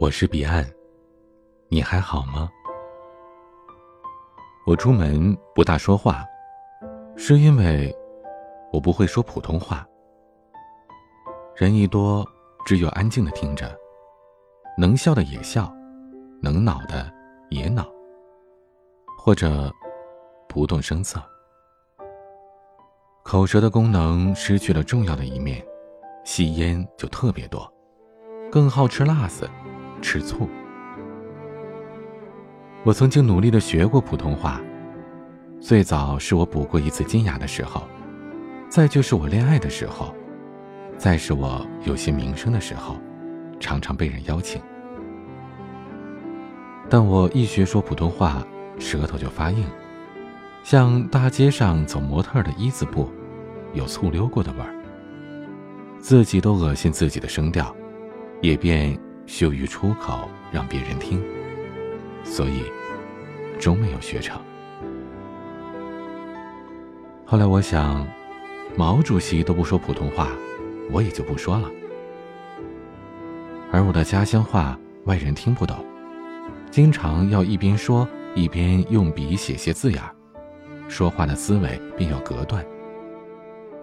我是彼岸，你还好吗？我出门不大说话，是因为我不会说普通话。人一多，只有安静的听着，能笑的也笑，能恼的也恼，或者不动声色。口舌的功能失去了重要的一面，吸烟就特别多，更好吃辣子。吃醋。我曾经努力的学过普通话，最早是我补过一次金牙的时候，再就是我恋爱的时候，再是我有些名声的时候，常常被人邀请。但我一学说普通话，舌头就发硬，像大街上走模特的一字步，有醋溜过的味儿，自己都恶心自己的声调，也便。羞于出口让别人听，所以终没有学成。后来我想，毛主席都不说普通话，我也就不说了。而我的家乡话外人听不懂，经常要一边说一边用笔写些字眼，说话的思维便要隔断，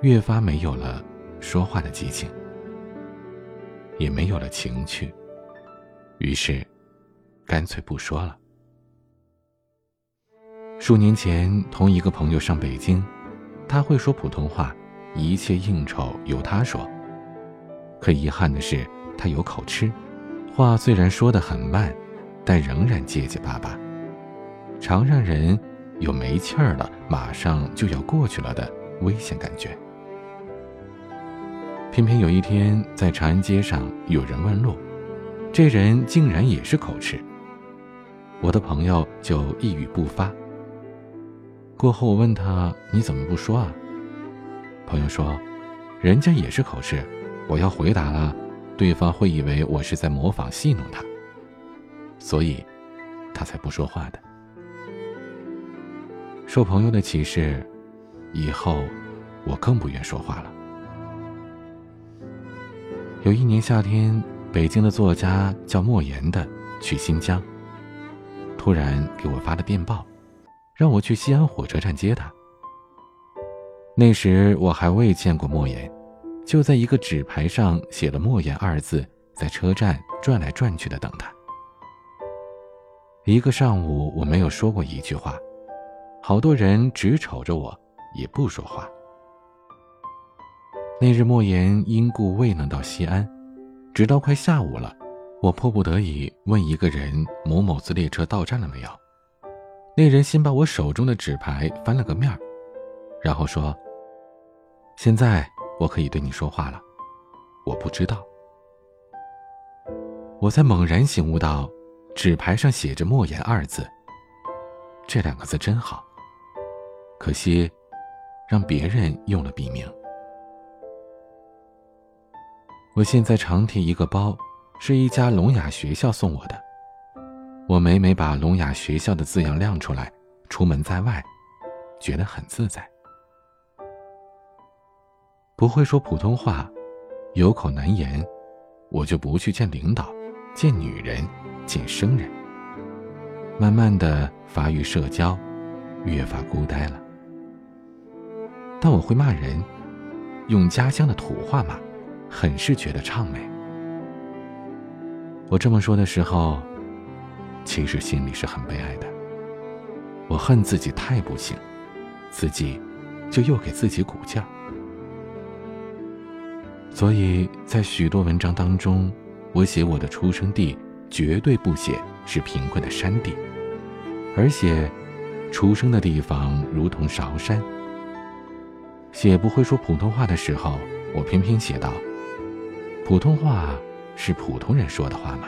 越发没有了说话的激情，也没有了情趣。于是，干脆不说了。数年前，同一个朋友上北京，他会说普通话，一切应酬由他说。可遗憾的是，他有口吃，话虽然说得很慢，但仍然结结巴巴，常让人有没气儿了，马上就要过去了的危险感觉。偏偏有一天，在长安街上，有人问路。这人竟然也是口吃，我的朋友就一语不发。过后我问他：“你怎么不说啊？”朋友说：“人家也是口吃，我要回答了，对方会以为我是在模仿戏弄他，所以，他才不说话的。”受朋友的启示，以后我更不愿说话了。有一年夏天。北京的作家叫莫言的去新疆，突然给我发了电报，让我去西安火车站接他。那时我还未见过莫言，就在一个纸牌上写了“莫言”二字，在车站转来转去的等他。一个上午我没有说过一句话，好多人只瞅着我，也不说话。那日莫言因故未能到西安。直到快下午了，我迫不得已问一个人：“某某次列车到站了没有？”那人先把我手中的纸牌翻了个面儿，然后说：“现在我可以对你说话了。”我不知道。我才猛然醒悟到，纸牌上写着“莫言”二字。这两个字真好，可惜，让别人用了笔名。我现在常提一个包，是一家聋哑学校送我的。我每每把聋哑学校的字样亮出来，出门在外，觉得很自在。不会说普通话，有口难言，我就不去见领导，见女人，见生人。慢慢的发育社交，越发孤单了。但我会骂人，用家乡的土话骂。很是觉得畅美。我这么说的时候，其实心里是很悲哀的。我恨自己太不幸，自己就又给自己鼓劲儿。所以在许多文章当中，我写我的出生地，绝对不写是贫困的山地，而写出生的地方如同韶山。写不会说普通话的时候，我偏偏写道。普通话是普通人说的话吗？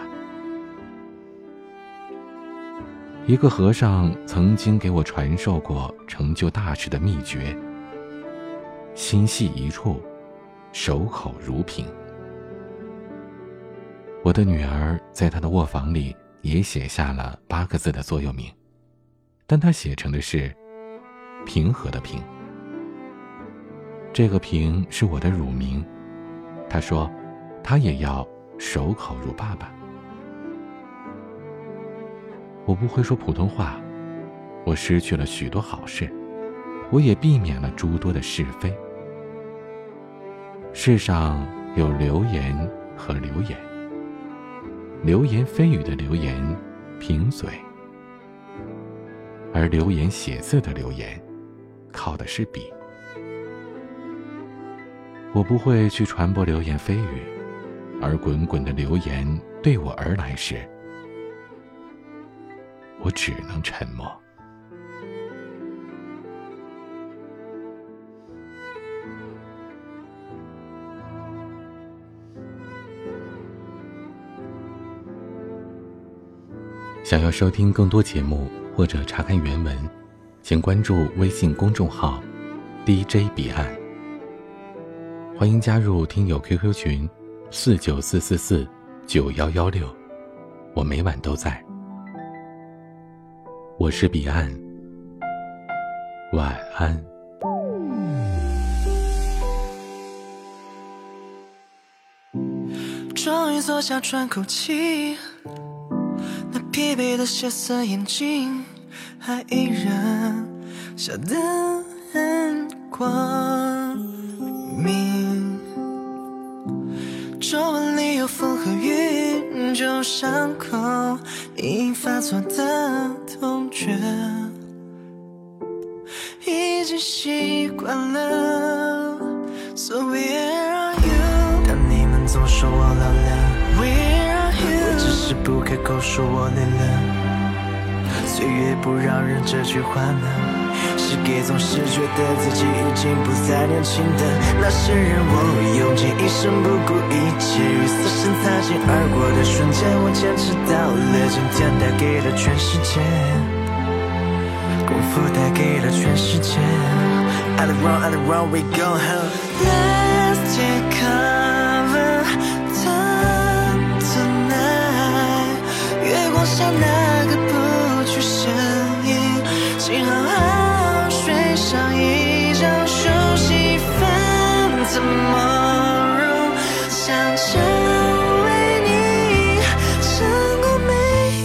一个和尚曾经给我传授过成就大事的秘诀：心系一处，守口如瓶。我的女儿在她的卧房里也写下了八个字的座右铭，但她写成的是“平和”的“平”。这个“平”是我的乳名。她说。他也要守口如爸爸。我不会说普通话，我失去了许多好事，我也避免了诸多的是非。世上有流言和流言，流言蜚语的流言，贫嘴；而流言写字的流言，靠的是笔。我不会去传播流言蜚语，而滚滚的流言对我而来时，我只能沉默。想要收听更多节目或者查看原文，请关注微信公众号 “DJ 彼岸”。欢迎加入听友 QQ 群：四九四四四九幺幺六，我每晚都在。我是彼岸，晚安。终于坐下，喘口气。那疲惫的血色眼睛，还依然笑得很光明。皱纹里有风和雨，旧伤口已发作的痛觉，已经习惯了。So where are you？但你们总说我老了。We are you。我只是不开口说我累了，岁月不饶人这句话呢，是给总是觉得自己已经不再年轻的那些人。我用尽一生不顾一切与死神擦肩而过的瞬间，我坚持到了今天，带给了全世界，功夫带给了全世界。On the road, on the road, we go home. Let's take cover. tonight. 月光下那个不去声音，请好好分怎么容？想成为你，成功没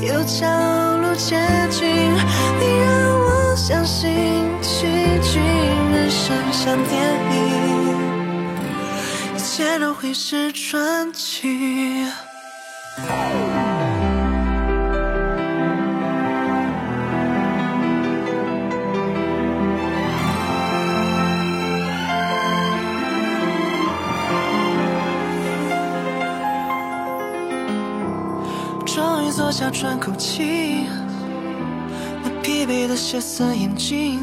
有条路捷径，你让我相信奇迹，人生像电影，一切都会是传奇。坐下，喘口气，那疲惫的血色眼睛，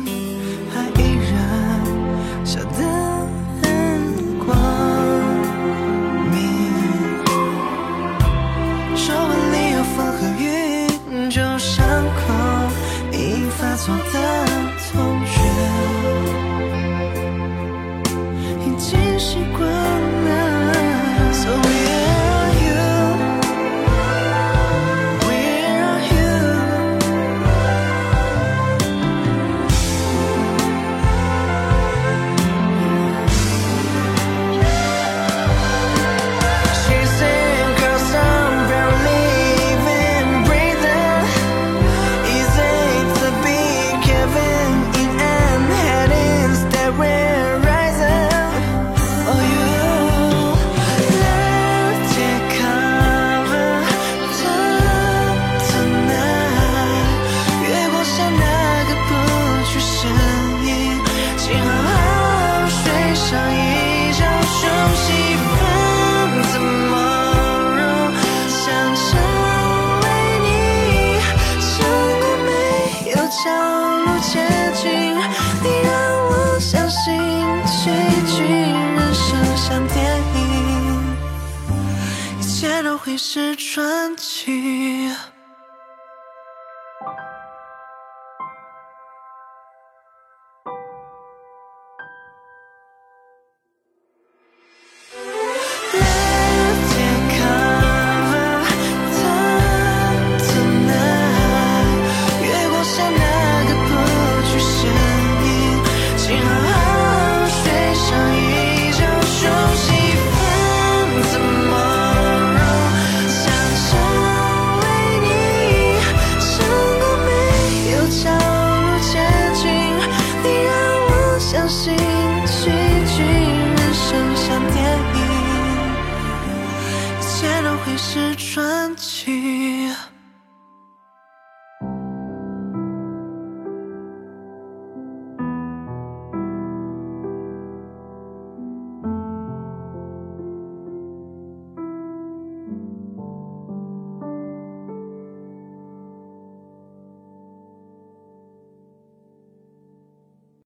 会是传奇。